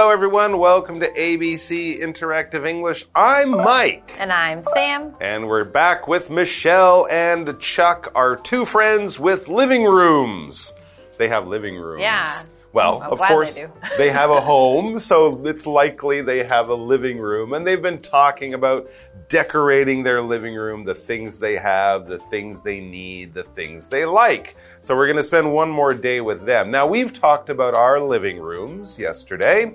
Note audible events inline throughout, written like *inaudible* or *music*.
Hello, everyone. Welcome to ABC Interactive English. I'm Mike. And I'm Sam. And we're back with Michelle and Chuck, our two friends with living rooms. They have living rooms. Yeah. Well, I'm of they course, do. *laughs* they have a home, so it's likely they have a living room. And they've been talking about decorating their living room, the things they have, the things they need, the things they like. So we're going to spend one more day with them. Now, we've talked about our living rooms yesterday.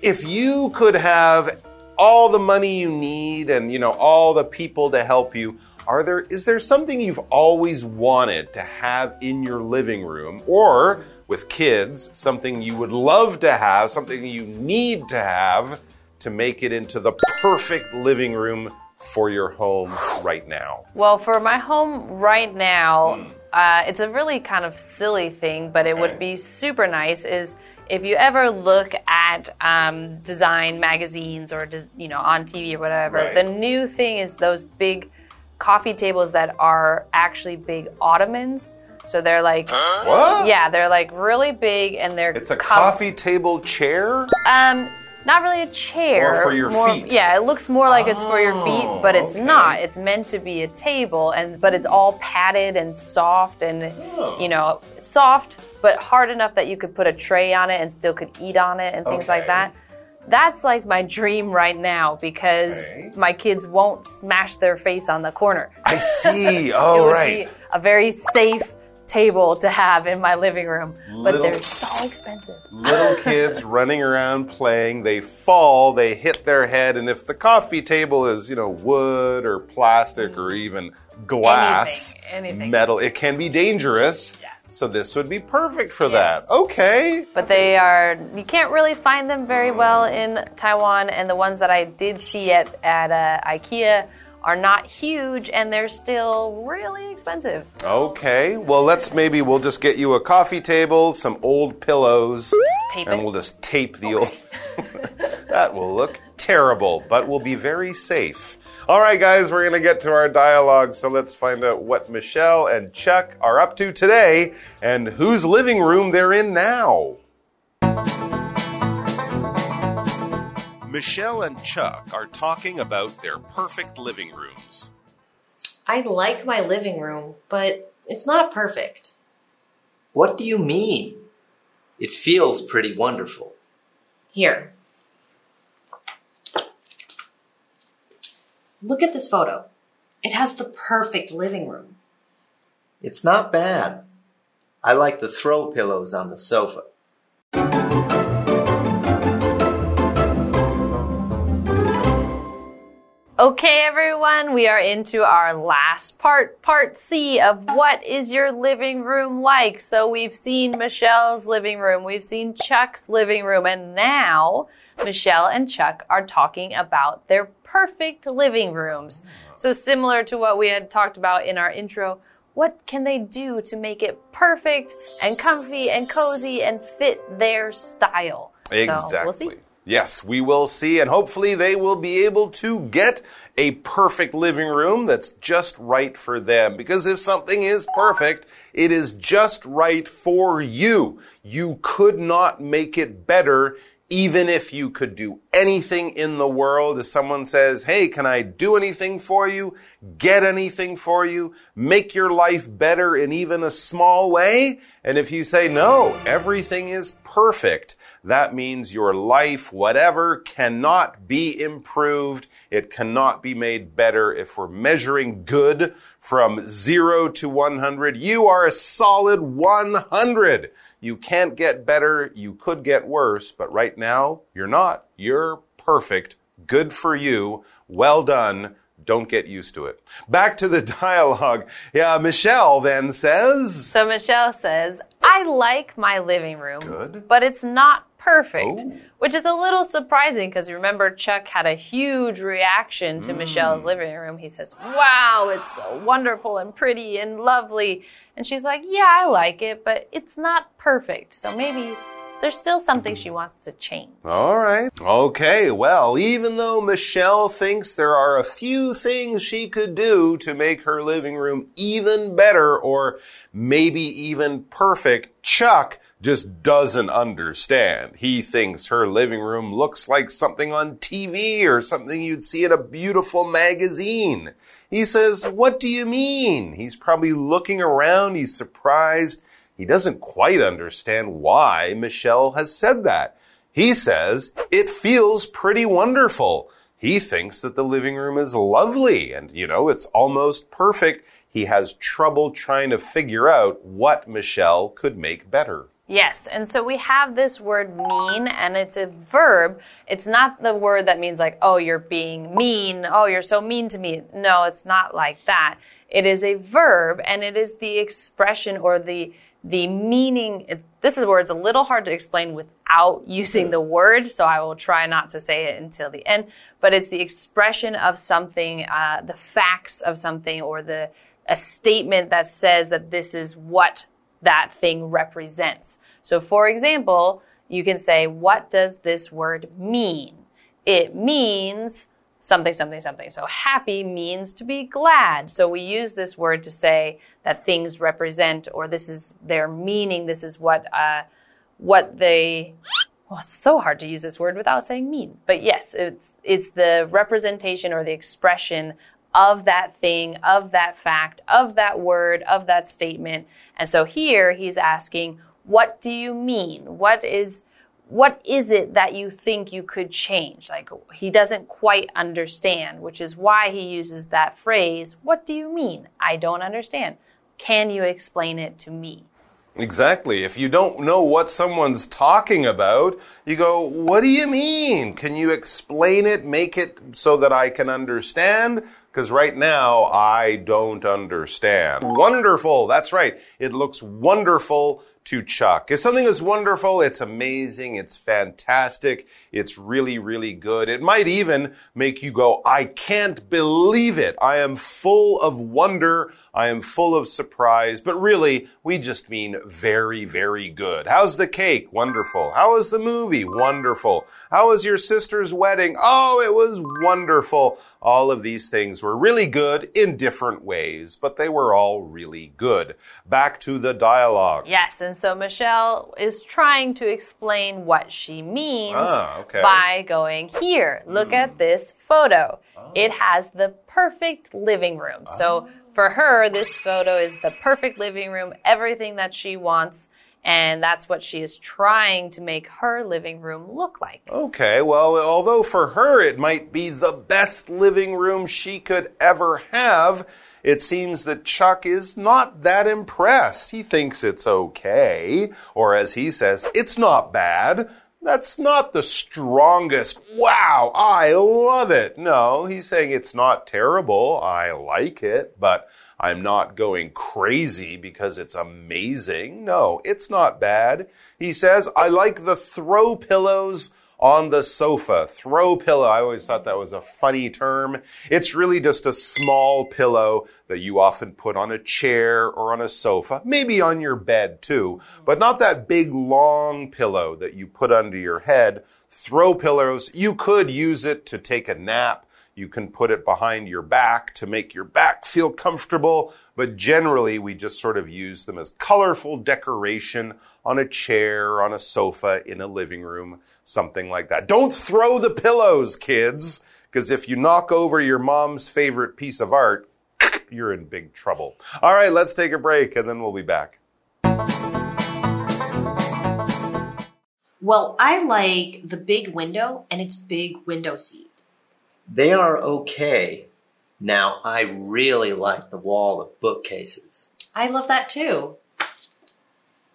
If you could have all the money you need and, you know, all the people to help you, are there is there something you've always wanted to have in your living room or with kids something you would love to have something you need to have to make it into the perfect living room for your home right now Well, for my home right now, uh, it's a really kind of silly thing, but it would be super nice. Is if you ever look at um, design magazines or you know on TV or whatever, Right. the new thing is those big coffee tables that are actually big ottomans. So they're like, what yeah, they're like really big and they're it's a cov- coffee table chair Um, not really a chair. Or for your more, feet. Yeah, it looks more like it's for your feet, Oh, but it's okay. not. It's meant to be a table, and but it's all padded and soft, and Oh. you know, soft but hard enough that you could put a tray on it and still could eat on it and things like that. That's like my dream right now because Okay. my kids won't smash their face on the corner. i see *laughs* it oh would right be a very safe table to have in my living room, but they're so expensive. little *laughs* kids running around playing they fall they hit their head and if the coffee table is you know wood or plastic or even glass Anything, anything. metal it can be dangerous Yes. so this would be perfect for Yes. that okay But they are, you can't really find them very well in Taiwan. And the ones that I did see at, at uh, IKEA are not huge and they're still really expensive. okay well let's maybe we'll just get you a coffee table some old pillows and it. we'll just tape the old *laughs* that will look terrible but we'll be very safe all right guys we're going to get to our dialogue so let's find out what michelle and chuck are up to today and whose living room they're in now michelle and chuck are talking about their perfect living rooms I like my living room, but it's not perfect. What do you mean? It feels pretty wonderful. Here. Look at this photo. It has the perfect living room. It's not bad. I like the throw pillows on the sofa. Okay, everyone, we are into our last part, part C of what is your living room like? So we've seen Michelle's living room, we've seen Chuck's living room, and now Michelle and Chuck are talking about their perfect living rooms. So similar to what we had talked about in our intro, what can they do to make it perfect and comfy and cozy and fit their style? Exactly. So we'll see. Yes, we will see, and hopefully they will be able to get a perfect living room that's just right for them. Because if something is perfect, it is just right for you. You could not make it better even if you could do anything in the world, if someone says, Hey, can I do anything for you? Get anything for you? Make your life better in even a small way? And if you say, No, everything is perfect, that means your life, whatever, cannot be improved. It cannot be made better. If we're measuring good from zero to 100, you are a solid 100. You can't get better. You could get worse, but right now you're not. You're perfect. Good for you. Well done. Don't get used to it. Back to the *laughs* dialogue. Yeah, Michelle then says, So Michelle says, I like my living room, Good. but it's not perfect, Oh. which is a little surprising because remember, Chuck had a huge reaction to Michelle's mm. living room. He says, Wow, it's so wonderful and pretty and lovely. And she's like, Yeah, I like it, but it's not perfect. So maybe there's still something she wants to change. All right. Okay. Well, even though Michelle thinks there are a few things she could do to make her living room even better or maybe even perfect, Chuck just doesn't understand. He thinks her living room looks like something on TV or something you'd see in a beautiful magazine. He says, What do you mean? He's probably looking around, he's surprised. He doesn't quite understand why Michelle has said that. He says, It feels pretty wonderful. He thinks that the living room is lovely and, you know, it's almost perfect. He has trouble trying to figure out what Michelle could make better. Yes, and so we have this word mean, and it's a verb. It's not the word that means like, oh, you're being mean, oh, you're so mean to me. No, it's not like that. It is a verb, and it is the expression or the the meaning. This is where it's a little hard to explain without *laughs* using the word, so I will try not to say it until the end. But it's the expression of something, uh, the facts of something, or the a statement that says that this is what that thing represents. So, for example, you can say, What does this word mean? It means something, something, something. So, happy means to be glad. So, we use this word to say that things represent, or this is their meaning, this is what, uh, what they. Well, it's so hard to use this word without saying mean. But yes, it's, it's the representation or the expression of that thing, of that fact, of that word, of that statement. And so here he's asking, what do you mean? What is what is it that you think you could change? Like he doesn't quite understand, which is why he uses that phrase, what do you mean? I don't understand. Can you explain it to me? Exactly. If you don't know what someone's talking about, you go, What do you mean? Can you explain it? Make it so that I can understand? Because right now, I don't understand. Wonderful. That's right. It looks wonderful to Chuck. If something is wonderful, it's amazing, it's fantastic, it's really, really good. It might even make you go, I can't believe it. I am full of wonder. I am full of surprise. But really, we just mean very, very good. How's the cake? Wonderful. How was the movie? Wonderful. How was your sister's wedding? Oh, it was wonderful. All of these things were really good in different ways, but they were all really good. Back to the dialogue. Yes, and so Michelle is trying to explain what she means Ah, okay. by going here. Look at hmm. this photo. It oh. has the perfect living room. So oh. for her, this photo is the perfect living room, everything that she wants. And that's what she is trying to make her living room look like. Okay, well, although for her it might be the best living room she could ever have, it seems that Chuck is not that impressed. He thinks it's okay, or as he says, it's not bad. That's not the strongest. Wow, I love it. No, he's saying it's not terrible. I like it, but I'm not going crazy because it's amazing. No, it's not bad. He says, I like the throw pillows on the sofa. Throw pillow. I always thought that was a funny term. It's really just a small pillow that you often put on a chair or on a sofa, maybe on your bed too, but not that big long pillow that you put under your head. Throw pillows. You could use it to take a nap. You can put it behind your back to make your back feel comfortable, but generally we just sort of use them as colorful decoration on a chair, on a sofa, in a living room, something like that. Don't throw the pillows, kids, because if you knock over your mom's favorite piece of art, *clears throat* you're in big trouble. All right, let's take a break and then we'll be back. Well, I like the big window and its big window seat. They are okay. Now, I really like the wall of bookcases. I love that too.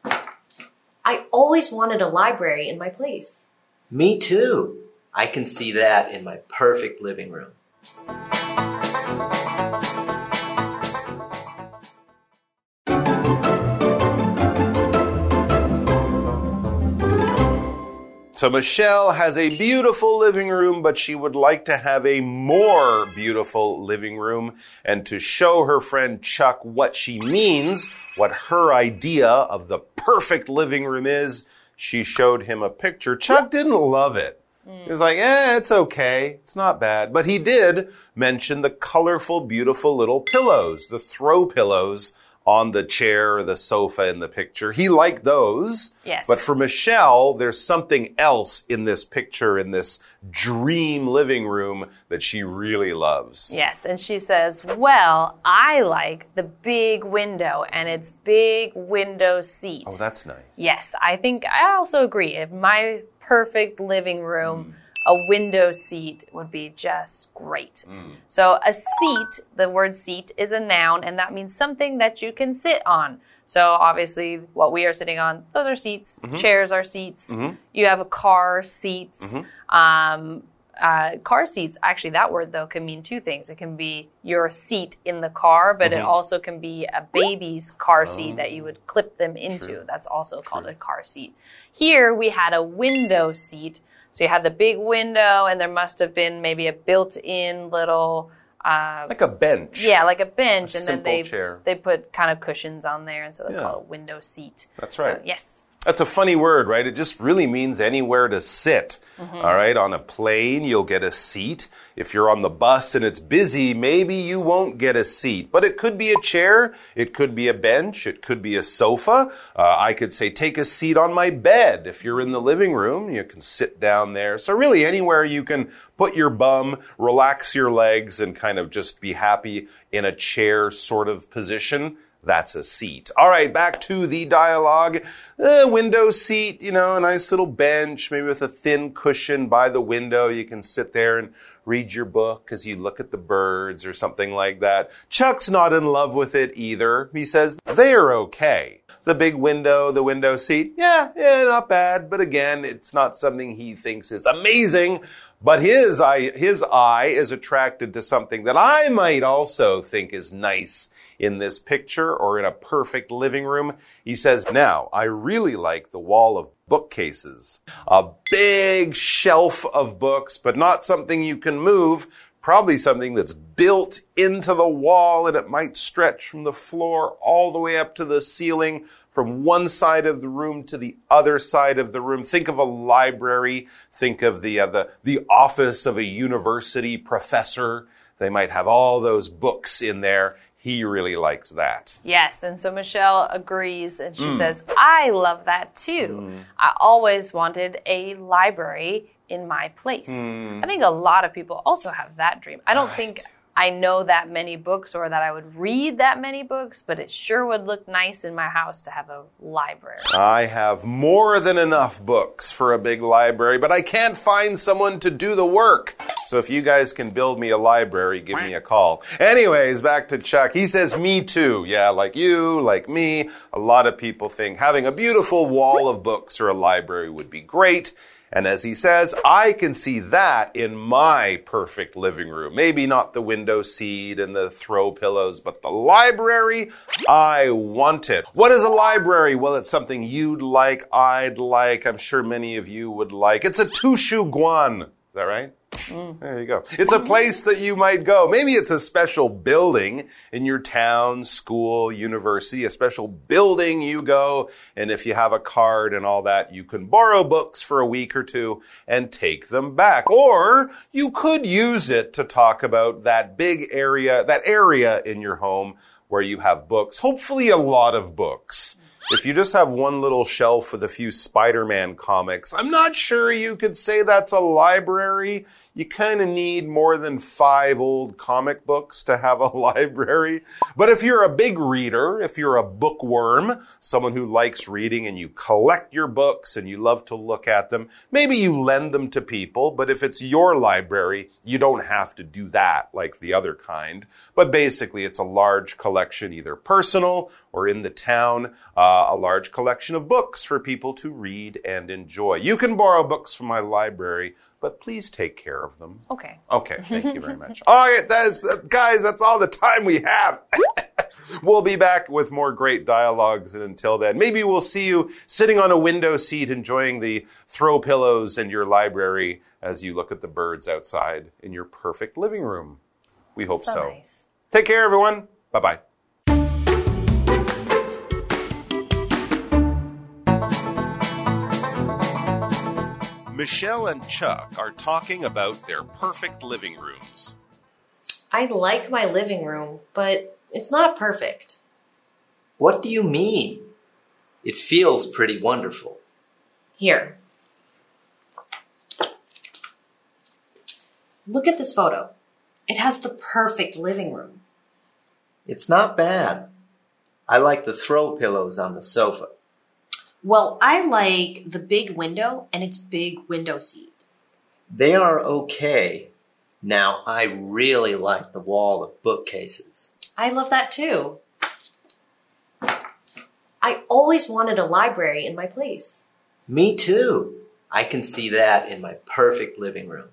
I always wanted a library in my place. Me too. I can see that in my perfect living room. So Michelle has a beautiful living room, but she would like to have a more beautiful living room. And to show her friend Chuck what she means, what her idea of the perfect living room is, she showed him a picture. Chuck didn't love it. He was like, eh, it's okay. It's not bad. But he did mention the colorful, beautiful little pillows, the throw pillows on the chair or the sofa in the picture. He liked those. Yes. But for Michelle, there's something else in this picture, in this dream living room that she really loves. Yes, and she says, Well, I like the big window and its big window seat. Oh, that's nice. Yes, I think I also agree. If my perfect living room, mm. A window seat would be just great. Mm. So, a seat, the word seat is a noun, and that means something that you can sit on. So, obviously, what we are sitting on, those are seats. Mm-hmm. Chairs are seats. Mm-hmm. You have a car, seats. Mm-hmm. Um, uh, car seats, actually, that word though can mean two things. It can be your seat in the car, but it also can be a baby's car seat that you oh. would clip them into. That's also called a car seat. Here we had a window seat. So you had the big window, and there must have been maybe a built in little. Uh, Like a bench. yeah, like a bench, A and then they chair. they put kind of cushions on there, and so they Yeah. call it window seat. That's So, right. yes. That's a funny word, right? It just really means anywhere to sit. Mm-hmm. All right. On a plane, you'll get a seat. If you're on the bus and it's busy, maybe you won't get a seat. But it could be a chair. It could be a bench. It could be a sofa. Uh, I could say, take a seat on my bed. If you're in the living room, you can sit down there. So really anywhere you can put your bum, relax your legs, and kind of just be happy in a chair sort of position. That's a seat. All right, back to the dialogue. Window seat, you know, a nice little bench, maybe with a thin cushion by the window. You can sit there and read your book as you look at the birds or something like that. Chuck's not in love with it either. He says they're okay. The big window, the window seat, yeah, yeah, not bad. But again, it's not something he thinks is amazing. But his eye, his eye is attracted to something that I might also think is nice in this picture or in a perfect living room. He says, now, I really like the wall of bookcases. A big shelf of books, but not something you can move. Probably something that's built into the wall and it might stretch from the floor all the way up to the ceiling from one side of the room to the other side of the room. Think of a library. Think of the, uh, the, the office of a university professor. They might have all those books in there. He really likes that. Yes, and so Michelle agrees and she Hmm. says, I love that too. I always wanted a library in my place. Hmm. I think a lot of people also have that dream. I don't think I know that many books or that I would read that many books, but it sure would look nice in my house to have a library. I have more than enough books for a big library, but I can't find someone to do the work. So if you guys can build me a library, give me a call. Anyways, back to Chuck. He says, me too. Yeah, like you, like me. A lot of people think having a beautiful wall of books or a library would be great. And as he says, I can see that in my perfect living room. Maybe not the window seat and the throw pillows, but the library, I want it. What is a library? Well, it's something you'd like, I'd like, I'm sure many of you would like. It's a tushu guan. Is that right? Mm. There you go. It's a place that you might go. Maybe it's a special building in your town, school, university, a special building you go. And if you have a card and all that, you can borrow books for a week or two and take them back. Or you could use it to talk about that big area, that area in your home where you have books, hopefully a lot of books. If you just have one little shelf with a few Spider-Man comics, I'm not sure you could say that's a library. You kind of need more than five old comic books to have a *laughs* library. But if you're a big reader, if you're a bookworm, someone who likes reading and you collect your books and you love to look at them, maybe you lend them to people, but if it's your library, you don't have to do that like the other kind. But basically, it's a large collection, either personal or in the town, uh, a large collection of books for people to read and enjoy. You can borrow books from my library, but please take care of them. Okay. Okay, thank you very much. All right, that is, guys, that's all the time we have. *laughs* we'll be back with more great dialogues, and until then, maybe we'll see you sitting on a window seat enjoying the throw pillows in your library as you look at the birds outside in your perfect living room. We hope so. So nice. Take care, everyone. Bye bye. Michelle and Chuck are talking about their perfect living rooms. I like my living room, but it's not perfect. What do you mean? It feels pretty wonderful. Here. Look at this photo. It has the perfect living room. It's not bad. I like the throw pillows on the sofa. Well, I like the big window and its big window seat. They are okay. Now, I really like the wall of bookcases. I love that too. I always wanted a library in my place. Me too. I can see that in my perfect living room.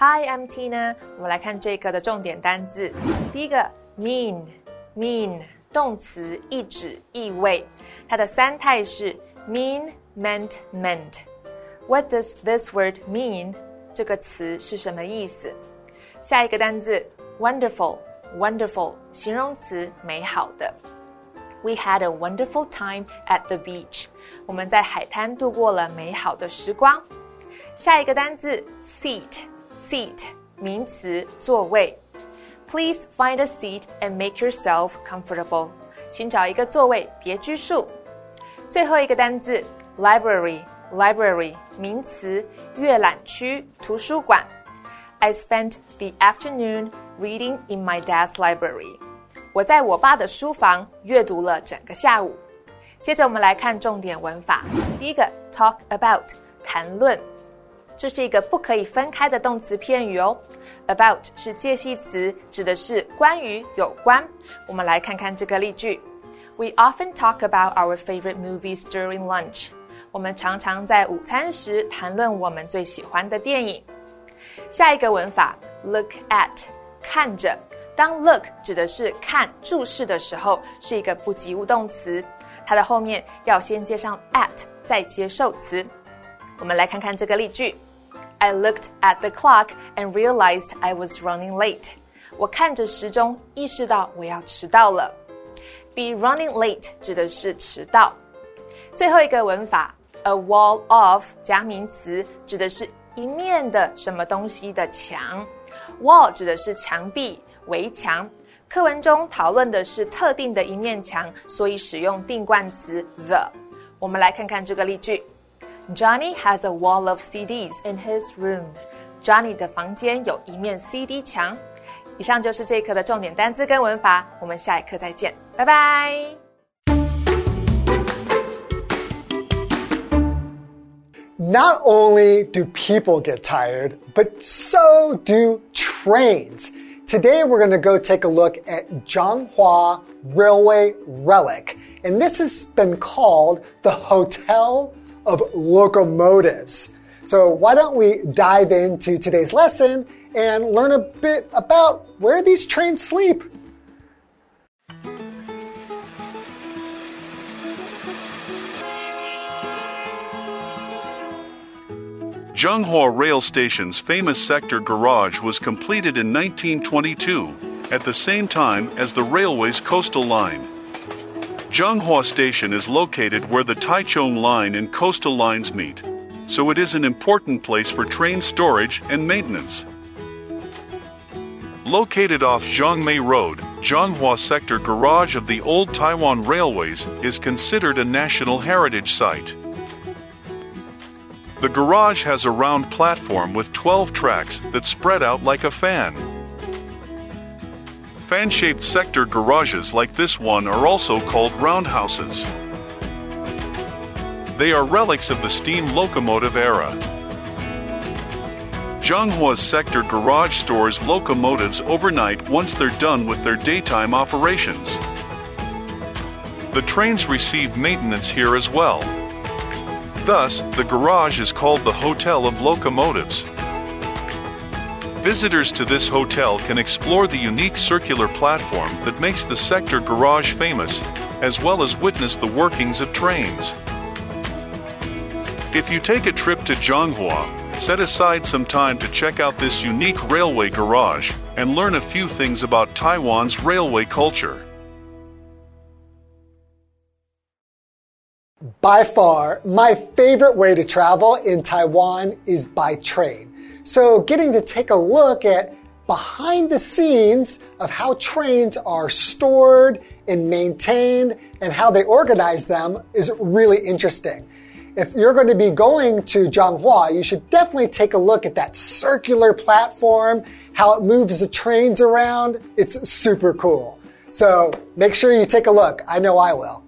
Hi, I'm Tina。我们来看这个的重点单字。第一个 mean，mean 动词，意指、意味。它的三态是 mean、meant、meant。What does this word mean？这个词是什么意思？下一个单字 wonderful，wonderful 形容词，美好的。We had a wonderful time at the beach。我们在海滩度过了美好的时光。下一个单字 seat。 Seat 名词，座位。Please find a seat and make yourself comfortable。请找一个座位，别拘束。最后一个单词，library，library 名词，阅览区、图书馆。I spent the afternoon reading in my dad's library。我在我爸的书房阅读了整个下午。接着我们来看重点文法。第一个，talk about，谈论。 这是一个不可以分开的动词片语哦。About 是介系词，指的是关于、有关。我们来看看这个例句：We often talk about our favorite movies during lunch。我们常常在午餐时谈论我们最喜欢的电影。下一个文法，look at，看着。当 look 指的是看、注视的时候，是一个不及物动词，它的后面要先接上 at，再接受词。我们来看看这个例句。I looked at the clock and realized I was running late. 我看着时钟，意识到我要迟到了。Be running late 指的是迟到。最后一个文法，a wall of 加名词，指的是一面的什么东西的墙。Wall 指的是墙壁、围墙。课文中讨论的是特定的一面墙，所以使用定冠词 the。我们来看看这个例句。Johnny has a wall of CDs in his room. Johnny 的房间有一面 CD 墙。以上就是这一课的重点单词跟文法，我们下一课再见，拜拜。Not only do people get tired, but so do trains. Today we're going to go take a look at Zhanghua Railway Relic, and this has been called the Hotel of locomotives. So, why don't we dive into today's lesson and learn a bit about where these trains sleep? Zhanghua Rail Station's famous sector garage was completed in 1922, at the same time as the railway's coastal line. Zhanghua Station is located where the Taichung Line and coastal lines meet, so it is an important place for train storage and maintenance. Located off Zhongmei Road, Zhanghua Sector Garage of the Old Taiwan Railways is considered a National Heritage Site. The garage has a round platform with 12 tracks that spread out like a fan. Fan shaped sector garages like this one are also called roundhouses. They are relics of the steam locomotive era. Zhanghua's sector garage stores locomotives overnight once they're done with their daytime operations. The trains receive maintenance here as well. Thus, the garage is called the Hotel of Locomotives. Visitors to this hotel can explore the unique circular platform that makes the sector garage famous, as well as witness the workings of trains. If you take a trip to Zhanghua, set aside some time to check out this unique railway garage and learn a few things about Taiwan's railway culture. By far, my favorite way to travel in Taiwan is by train. So, getting to take a look at behind the scenes of how trains are stored and maintained and how they organize them is really interesting. If you're going to be going to Zhanghua, you should definitely take a look at that circular platform, how it moves the trains around. It's super cool. So make sure you take a look. I know I will.